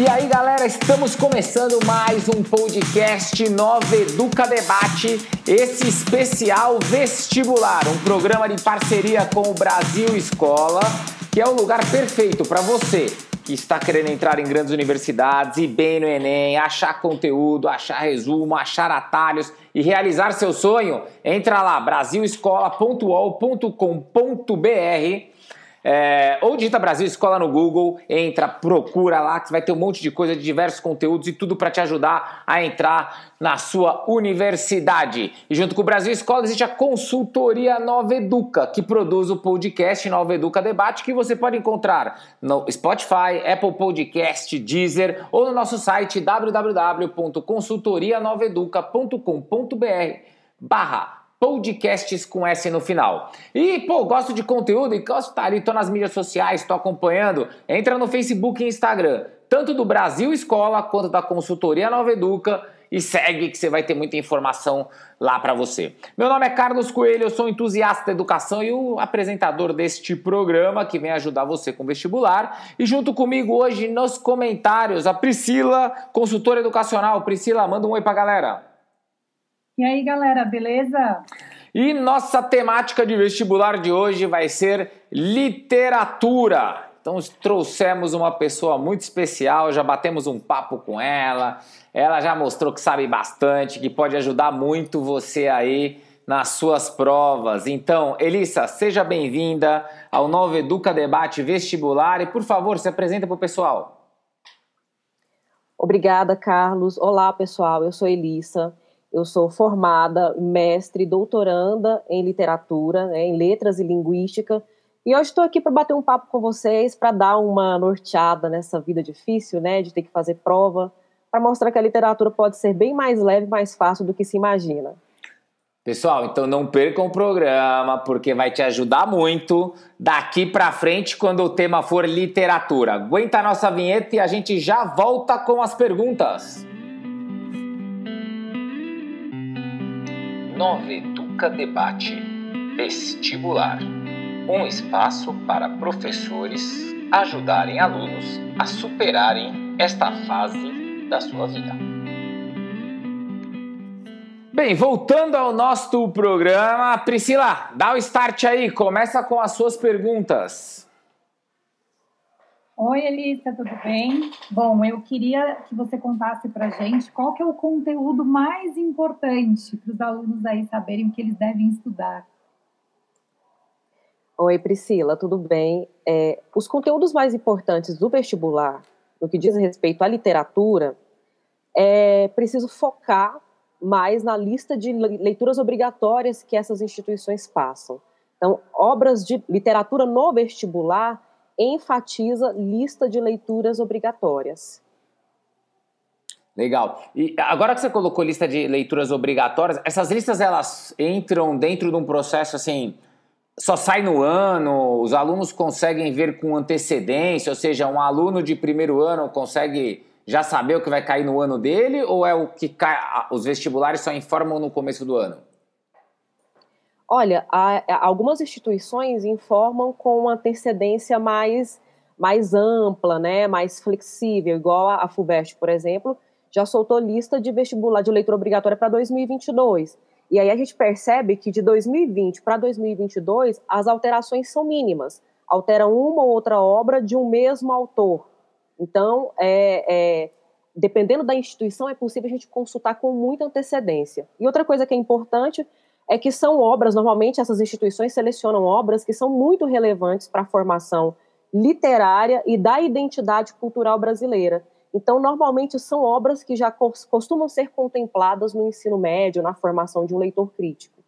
E aí, galera, estamos começando mais um podcast Nova Educa Debate, esse especial vestibular, um programa de parceria com o Brasil Escola, que é o lugar perfeito para você que está querendo entrar em grandes universidades, ir bem no Enem, achar conteúdo, achar resumo, achar atalhos e realizar seu sonho. Entra lá, brasilescola.ol.com.br é, ou digita Brasil Escola no Google, entra, procura lá, que vai ter um monte de coisa, de diversos conteúdos e tudo para te ajudar a entrar na sua universidade. E junto com o Brasil Escola existe a consultoria Nova Educa, que produz o podcast Nova Educa Debate, que você pode encontrar no Spotify, Apple Podcast, Deezer ou no nosso site www.consultorianoveduca.com.br barra podcasts com S no final. E, pô, gosto de conteúdo e gosto de estar ali, tô nas mídias sociais, tô acompanhando. Entra no Facebook e Instagram, tanto do Brasil Escola quanto da consultoria Nova Educa e segue que você vai ter muita informação lá para você. Meu nome é Carlos Coelho, eu sou entusiasta da educação e o apresentador deste programa que vem ajudar você com vestibular. E junto comigo hoje nos comentários a Priscila, consultora educacional. Priscila, manda um oi pra galera. E aí, galera, beleza? E nossa temática de vestibular de hoje vai ser literatura. Então trouxemos uma pessoa muito especial, já batemos um papo com ela. Ela já mostrou que sabe bastante, que pode ajudar muito você aí nas suas provas. Então, Elissa, seja bem-vinda ao novo Educa Debate Vestibular e, por favor, se apresenta para o pessoal. Obrigada, Carlos. Olá, pessoal. Eu sou Elissa. Eu sou formada, mestre, doutoranda em literatura, né, em letras e linguística. E hoje estou aqui para bater um papo com vocês, para dar uma norteada nessa vida difícil, né, de ter que fazer prova, para mostrar que a literatura pode ser bem mais leve, mais fácil do que se imagina. Pessoal, então não percam o programa, porque vai te ajudar muito daqui para frente quando o tema for literatura. Aguenta a nossa vinheta e a gente já volta com as perguntas. Nova Educa Debate Vestibular um espaço para professores ajudarem alunos a superarem esta fase da sua vida. Bem, voltando ao nosso programa, Priscila, dá o start aí, começa com as suas perguntas. Oi, Elisa, tudo bem? Bom, eu queria que você contasse para gente qual que é o conteúdo mais importante para os alunos aí saberem o que eles devem estudar. Oi, Priscila, tudo bem? É, os conteúdos mais importantes do vestibular, no que diz respeito à literatura, é preciso focar mais na lista de leituras obrigatórias que essas instituições passam. Então, obras de literatura no vestibular enfatiza lista de leituras obrigatórias. Legal. E agora que você colocou lista de leituras obrigatórias, essas listas elas entram dentro de um processo assim, só sai no ano, os alunos conseguem ver com antecedência, ou seja, um aluno de primeiro ano consegue já saber o que vai cair no ano dele, ou é o que cai, os vestibulares só informam no começo do ano? Olha, há, algumas instituições informam com uma antecedência mais, mais ampla, né, mais flexível, igual a, a FUVEST, por exemplo, já soltou lista de vestibular de leitura obrigatória para 2022. E aí a gente percebe que de 2020 para 2022 as alterações são mínimas. Altera uma ou outra obra de um mesmo autor. Então, é, é, dependendo da instituição, é possível a gente consultar com muita antecedência. E outra coisa que é importante é que são obras, normalmente essas instituições selecionam obras que são muito relevantes para a formação literária e da identidade cultural brasileira. Então, normalmente são obras que já costumam ser contempladas no ensino médio, na formação de um leitor crítico.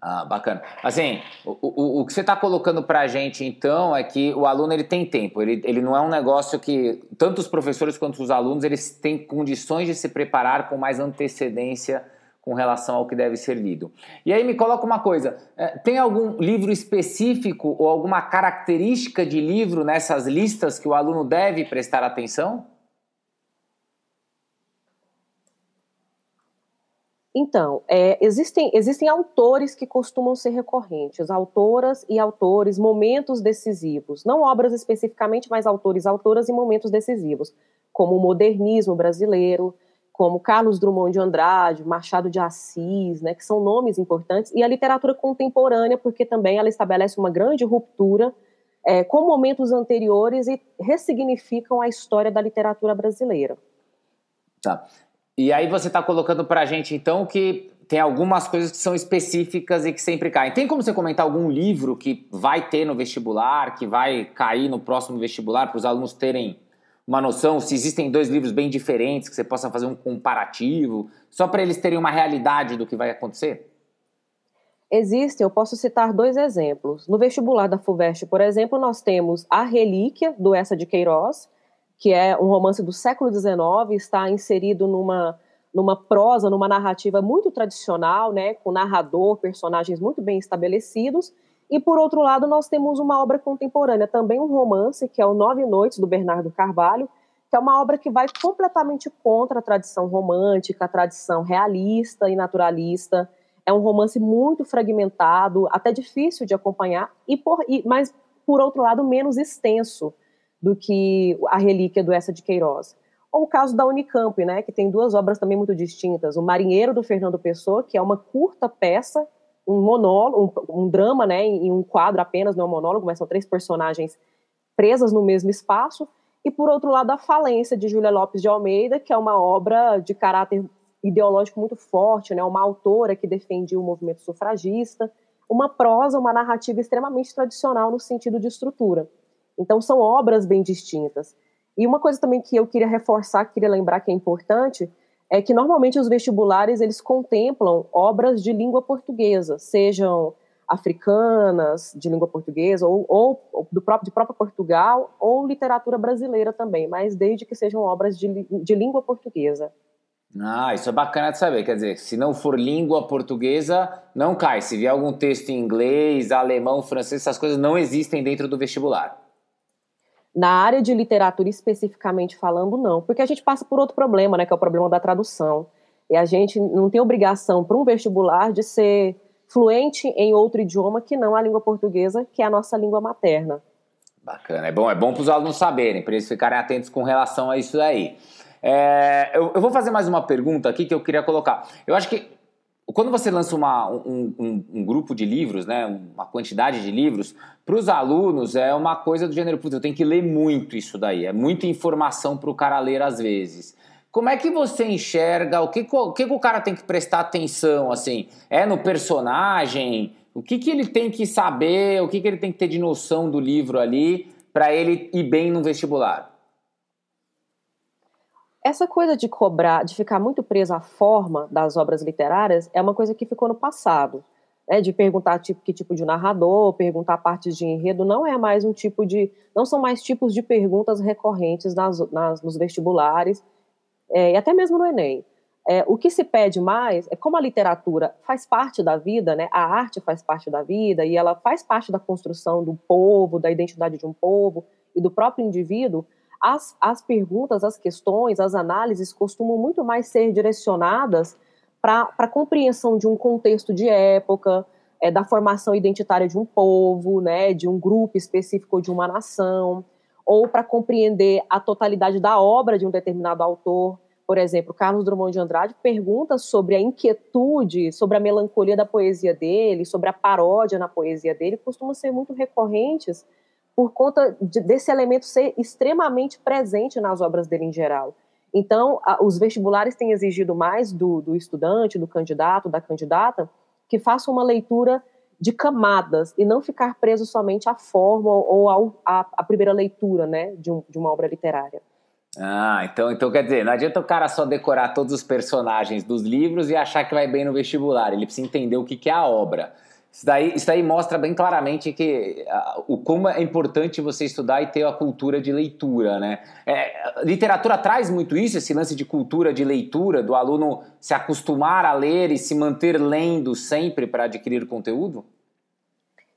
Ah, bacana. Assim, o, o, o que você está colocando para a gente, então, é que o aluno ele tem tempo. Ele, ele não é um negócio que tanto os professores quanto os alunos eles têm condições de se preparar com mais antecedência com relação ao que deve ser lido. E aí me coloca uma coisa: é, tem algum livro específico ou alguma característica de livro nessas listas que o aluno deve prestar atenção? Então, é, existem, existem autores que costumam ser recorrentes, autoras e autores, momentos decisivos, não obras especificamente, mas autores, autoras e momentos decisivos. como o modernismo brasileiro, como Carlos Drummond de Andrade, Machado de Assis, né, que são nomes importantes, e a literatura contemporânea, porque também ela estabelece uma grande ruptura é, com momentos anteriores e ressignificam a história da literatura brasileira. Tá. E aí você está colocando para a gente, então, que tem algumas coisas que são específicas e que sempre caem. Tem como você comentar algum livro que vai ter no vestibular, que vai cair no próximo vestibular, para os alunos terem uma noção se existem dois livros bem diferentes, que você possa fazer um comparativo, só para eles terem uma realidade do que vai acontecer? Existem, eu posso citar dois exemplos. No vestibular da FUVEST, por exemplo, nós temos A Relíquia, do Essa de Queiroz, que é um romance do século XIX, está inserido numa, numa prosa, numa narrativa muito tradicional, né, com narrador, personagens muito bem estabelecidos, e por outro lado, nós temos uma obra contemporânea, também um romance, que é o Nove Noites, do Bernardo Carvalho, que é uma obra que vai completamente contra a tradição romântica, a tradição realista e naturalista. É um romance muito fragmentado, até difícil de acompanhar, e por, e, mas, por outro lado, menos extenso do que a relíquia do Essa de Queiroz. Ou o caso da Unicamp, né, que tem duas obras também muito distintas. O Marinheiro, do Fernando Pessoa, que é uma curta peça um monólogo, um, um drama, né, em um quadro apenas, não é um monólogo, mas são três personagens presas no mesmo espaço, e por outro lado a Falência de Júlia Lopes de Almeida, que é uma obra de caráter ideológico muito forte, né, uma autora que defendia o movimento sufragista, uma prosa, uma narrativa extremamente tradicional no sentido de estrutura. Então são obras bem distintas. E uma coisa também que eu queria reforçar, queria lembrar que é importante, é que normalmente os vestibulares eles contemplam obras de língua portuguesa, sejam africanas de língua portuguesa ou, ou do próprio de próprio Portugal ou literatura brasileira também, mas desde que sejam obras de, de língua portuguesa. Ah, isso é bacana de saber. Quer dizer, se não for língua portuguesa, não cai. Se vier algum texto em inglês, alemão, francês, essas coisas não existem dentro do vestibular. Na área de literatura especificamente falando, não, porque a gente passa por outro problema, né, que é o problema da tradução. E a gente não tem obrigação para um vestibular de ser fluente em outro idioma que não a língua portuguesa, que é a nossa língua materna. Bacana, é bom, é bom para os alunos saberem, para eles ficarem atentos com relação a isso aí. É, eu, eu, vou fazer mais uma pergunta aqui que eu queria colocar. Eu acho que quando você lança uma, um, um, um, grupo de livros, né, uma quantidade de livros, para os alunos é uma coisa do gênero, putz, eu tenho que ler muito isso daí, é muita informação para o cara ler às vezes. Como é que você enxerga, o que, o que o cara tem que prestar atenção, assim, é no personagem, o que, que ele tem que saber, o que, que ele tem que ter de noção do livro ali, para ele ir bem no vestibular? Essa coisa de cobrar, de ficar muito preso à forma das obras literárias, é uma coisa que ficou no passado. Né, de perguntar tipo, que tipo de narrador, perguntar partes de enredo, não é mais um tipo de. não são mais tipos de perguntas recorrentes nas, nas nos vestibulares é, e até mesmo no Enem. É, o que se pede mais é como a literatura faz parte da vida, né, a arte faz parte da vida e ela faz parte da construção do povo, da identidade de um povo e do próprio indivíduo as, as perguntas, as questões, as análises costumam muito mais ser direcionadas para a compreensão de um contexto de época, é, da formação identitária de um povo, né, de um grupo específico de uma nação, ou para compreender a totalidade da obra de um determinado autor. Por exemplo, Carlos Drummond de Andrade pergunta sobre a inquietude, sobre a melancolia da poesia dele, sobre a paródia na poesia dele, costumam ser muito recorrentes por conta de, desse elemento ser extremamente presente nas obras dele em geral. Então, a, os vestibulares têm exigido mais do, do estudante, do candidato, da candidata, que faça uma leitura de camadas e não ficar preso somente à forma ou ao, à, à primeira leitura né, de, um, de uma obra literária. Ah, então, então quer dizer, não adianta o cara só decorar todos os personagens dos livros e achar que vai bem no vestibular. Ele precisa entender o que, que é a obra. Isso daí, isso daí mostra bem claramente que o como é importante você estudar e ter a cultura de leitura, né? É, literatura traz muito isso, esse lance de cultura de leitura, do aluno se acostumar a ler e se manter lendo sempre para adquirir conteúdo?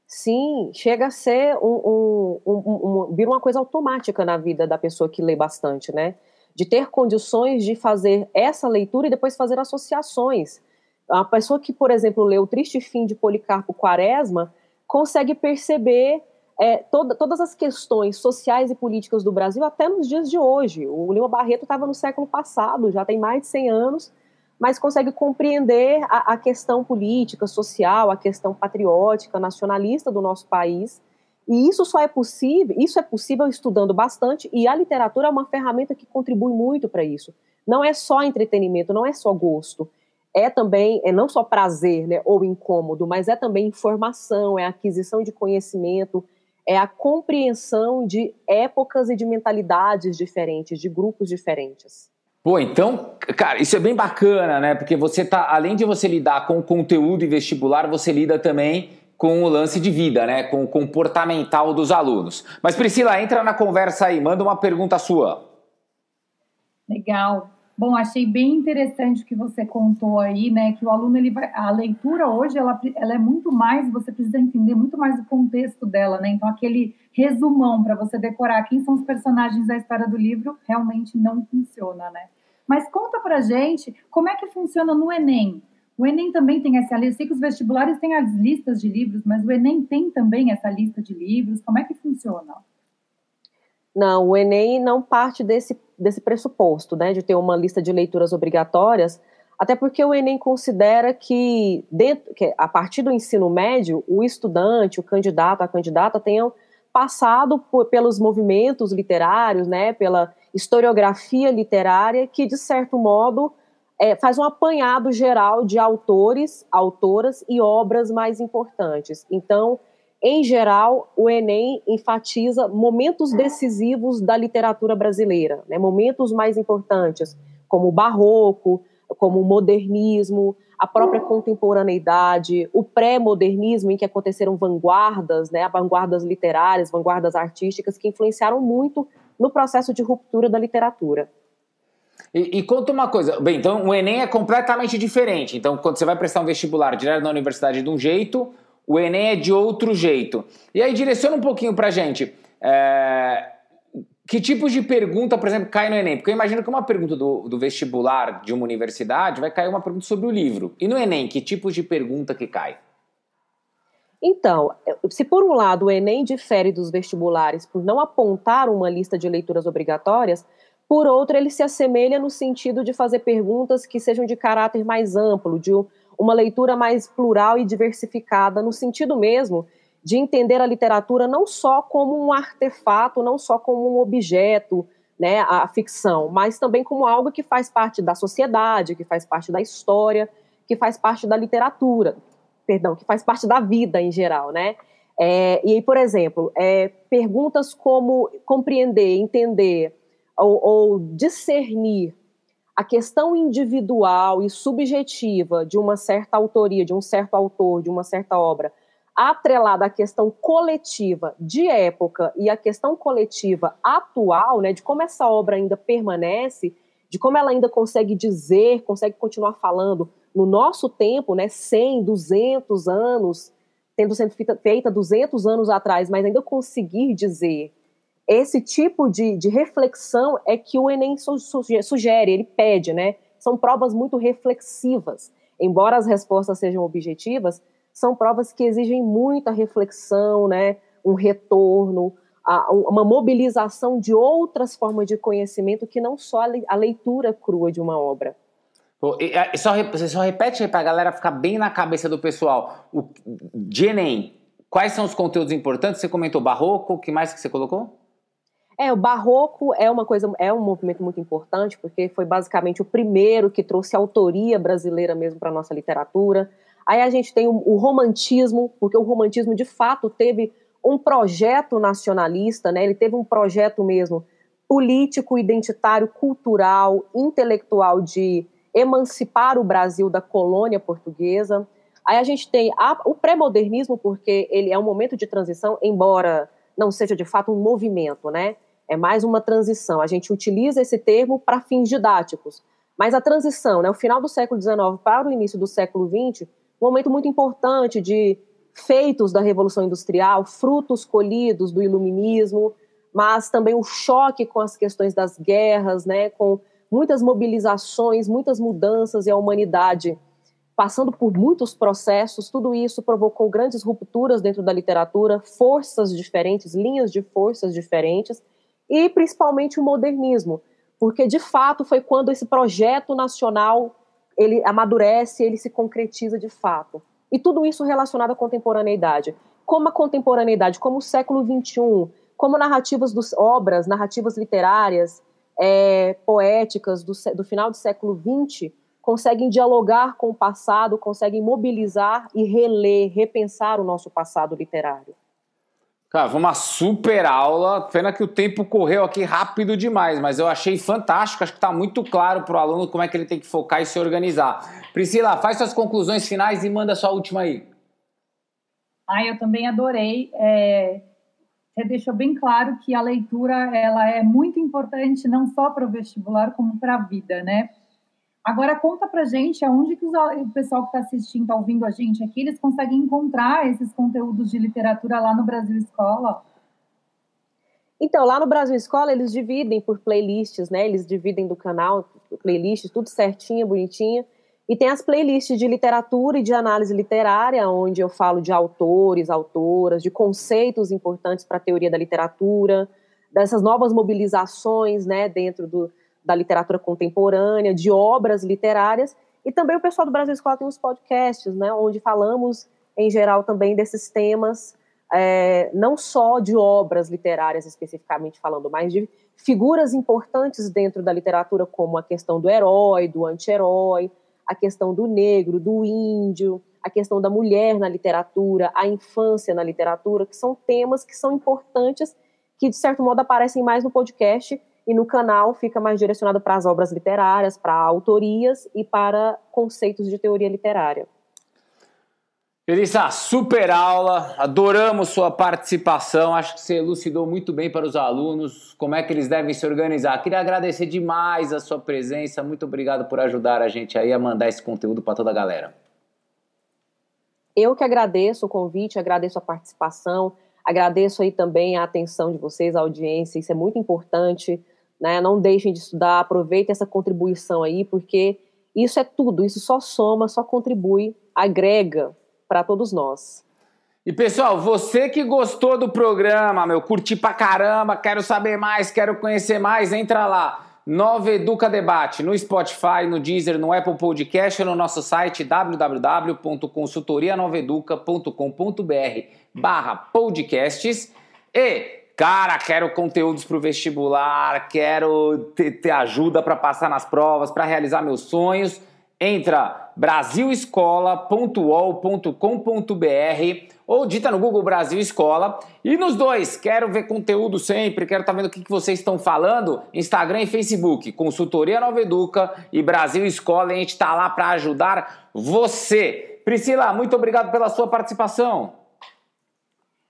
Sim, chega a ser um, um, um, um, vira uma coisa automática na vida da pessoa que lê bastante, né? De ter condições de fazer essa leitura e depois fazer associações a pessoa que, por exemplo, lê o Triste Fim de Policarpo Quaresma consegue perceber é, toda, todas as questões sociais e políticas do Brasil até nos dias de hoje. O Lima Barreto estava no século passado, já tem mais de 100 anos, mas consegue compreender a, a questão política, social, a questão patriótica, nacionalista do nosso país. E isso só é possível, isso é possível estudando bastante, e a literatura é uma ferramenta que contribui muito para isso. Não é só entretenimento, não é só gosto. É também, é não só prazer né, ou incômodo, mas é também informação, é aquisição de conhecimento, é a compreensão de épocas e de mentalidades diferentes, de grupos diferentes. Pô, então, cara, isso é bem bacana, né? Porque você tá, além de você lidar com o conteúdo e vestibular, você lida também com o lance de vida, né? Com o comportamental dos alunos. Mas Priscila, entra na conversa aí, manda uma pergunta sua. Legal. Bom, achei bem interessante o que você contou aí, né? Que o aluno ele vai, a leitura hoje ela, ela é muito mais, você precisa entender muito mais o contexto dela, né? Então aquele resumão para você decorar quem são os personagens da história do livro realmente não funciona, né? Mas conta pra gente como é que funciona no Enem. O Enem também tem essa lista. Sei que os vestibulares têm as listas de livros, mas o Enem tem também essa lista de livros. Como é que funciona? Não, o Enem não parte desse, desse pressuposto, né, de ter uma lista de leituras obrigatórias, até porque o Enem considera que, dentro, que a partir do ensino médio, o estudante, o candidato, a candidata tenham passado por, pelos movimentos literários, né, pela historiografia literária, que, de certo modo, é, faz um apanhado geral de autores, autoras e obras mais importantes. Então, em geral, o Enem enfatiza momentos decisivos da literatura brasileira, né? momentos mais importantes, como o barroco, como o modernismo, a própria contemporaneidade, o pré-modernismo, em que aconteceram vanguardas, né? vanguardas literárias, vanguardas artísticas, que influenciaram muito no processo de ruptura da literatura. E, e, conta uma coisa, bem, então o Enem é completamente diferente. Então, quando você vai prestar um vestibular direto na universidade de um jeito, o Enem é de outro jeito. E aí direciona um pouquinho pra gente. É... Que tipos de pergunta, por exemplo, cai no Enem? Porque eu imagino que uma pergunta do, do vestibular de uma universidade vai cair uma pergunta sobre o livro. E no Enem, que tipos de pergunta que cai? Então, se por um lado o Enem difere dos vestibulares por não apontar uma lista de leituras obrigatórias, por outro ele se assemelha no sentido de fazer perguntas que sejam de caráter mais amplo, de uma leitura mais plural e diversificada, no sentido mesmo de entender a literatura não só como um artefato, não só como um objeto, né, a ficção, mas também como algo que faz parte da sociedade, que faz parte da história, que faz parte da literatura, perdão, que faz parte da vida em geral, né? É, e aí, por exemplo, é, perguntas como compreender, entender ou, ou discernir a questão individual e subjetiva de uma certa autoria, de um certo autor, de uma certa obra, atrelada à questão coletiva de época e à questão coletiva atual, né, de como essa obra ainda permanece, de como ela ainda consegue dizer, consegue continuar falando no nosso tempo, né, 100, 200 anos, tendo sido feita 200 anos atrás, mas ainda conseguir dizer esse tipo de, de reflexão é que o Enem sugere, ele pede, né? São provas muito reflexivas. Embora as respostas sejam objetivas, são provas que exigem muita reflexão, né? Um retorno, uma mobilização de outras formas de conhecimento que não só a leitura crua de uma obra. e, só, você só repete aí para a galera ficar bem na cabeça do pessoal. O, de Enem, quais são os conteúdos importantes? Você comentou barroco, o que mais que você colocou? É, o barroco é uma coisa, é um movimento muito importante, porque foi basicamente o primeiro que trouxe autoria brasileira mesmo para a nossa literatura. Aí a gente tem o, o, romantismo, porque o romantismo de fato teve um projeto nacionalista, né? Ele teve um projeto mesmo político, identitário, cultural, intelectual de emancipar o Brasil da colônia portuguesa. Aí a gente tem a, o pré-modernismo, porque ele é um momento de transição, embora não seja de fato um movimento, né? É mais uma transição. A gente utiliza esse termo para fins didáticos. Mas a transição, né, o final do século XIX para o início do século XX, um momento muito importante de feitos da Revolução Industrial, frutos colhidos do Iluminismo, mas também o choque com as questões das guerras, né, com muitas mobilizações, muitas mudanças e a humanidade passando por muitos processos, tudo isso provocou grandes rupturas dentro da literatura, forças diferentes, linhas de forças diferentes, e principalmente o modernismo, porque de fato foi quando esse projeto nacional ele amadurece, ele se concretiza de fato. E tudo isso relacionado à contemporaneidade. Como a contemporaneidade, como o século XXI, como narrativas dos obras, narrativas literárias, é, poéticas do, do final do século XX, conseguem dialogar com o passado, conseguem mobilizar e reler, repensar o nosso passado literário. Cara, foi uma super aula. Pena que o tempo correu aqui rápido demais, mas eu achei fantástico. Acho que está muito claro para o aluno como é que ele tem que focar e se organizar. Priscila, faz suas conclusões finais e manda sua última aí. Ah, eu também adorei. É, você deixou bem claro que a leitura ela é muito importante não só para o vestibular como para a vida, né? Agora conta pra gente aonde que o pessoal que está assistindo, está ouvindo a gente aqui, eles conseguem encontrar esses conteúdos de literatura lá no Brasil Escola. Então, lá no Brasil Escola, eles dividem por playlists, né? Eles dividem do canal, playlists, tudo certinho, bonitinho. E tem as playlists de literatura e de análise literária, onde eu falo de autores, autoras, de conceitos importantes para a teoria da literatura, dessas novas mobilizações, né, dentro do, da literatura contemporânea, de obras literárias, e também o pessoal do Brasil Escola tem os podcasts, né, onde falamos, em geral, também desses temas, é, não só de obras literárias especificamente falando, mas de figuras importantes dentro da literatura, como a questão do herói, do anti-herói, a questão do negro, do índio, a questão da mulher na literatura, a infância na literatura, que são temas que são importantes, que de certo modo aparecem mais no podcast e no canal fica mais direcionado para as obras literárias, para autorias e para conceitos de teoria literária. Elissa, super aula, adoramos sua participação, acho que você elucidou muito bem para os alunos como é que eles devem se organizar. Queria agradecer demais a sua presença, muito obrigado por ajudar a gente aí a mandar esse conteúdo para toda a galera. Eu que agradeço o convite, agradeço a participação, agradeço aí também a atenção de vocês, a audiência, isso é muito importante né? Não deixem de estudar, aproveitem essa contribuição aí, porque isso é tudo, isso só soma, só contribui, agrega para todos nós. E pessoal, você que gostou do programa, meu, curti pra caramba, quero saber mais, quero conhecer mais, entra lá. Nova Educa Debate no Spotify, no Deezer, no Apple Podcast ou no nosso site www.consultorianoveduca.com.br barra podcasts e Cara, quero conteúdos para o vestibular, quero ter, ter ajuda para passar nas provas, para realizar meus sonhos. Entra brasilescola.ol.com.br ou dita no Google Brasil Escola. E nos dois, quero ver conteúdo sempre, quero estar tá vendo o que, que vocês estão falando. Instagram e Facebook, Consultoria Nova Educa e Brasil Escola. E a gente está lá para ajudar você. Priscila, muito obrigado pela sua participação.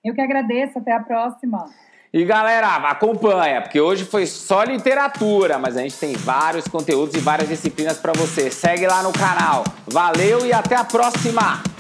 Eu que agradeço, até a próxima. E galera, acompanha, porque hoje foi só literatura, mas a gente tem vários conteúdos e várias disciplinas para você. Segue lá no canal. Valeu e até a próxima!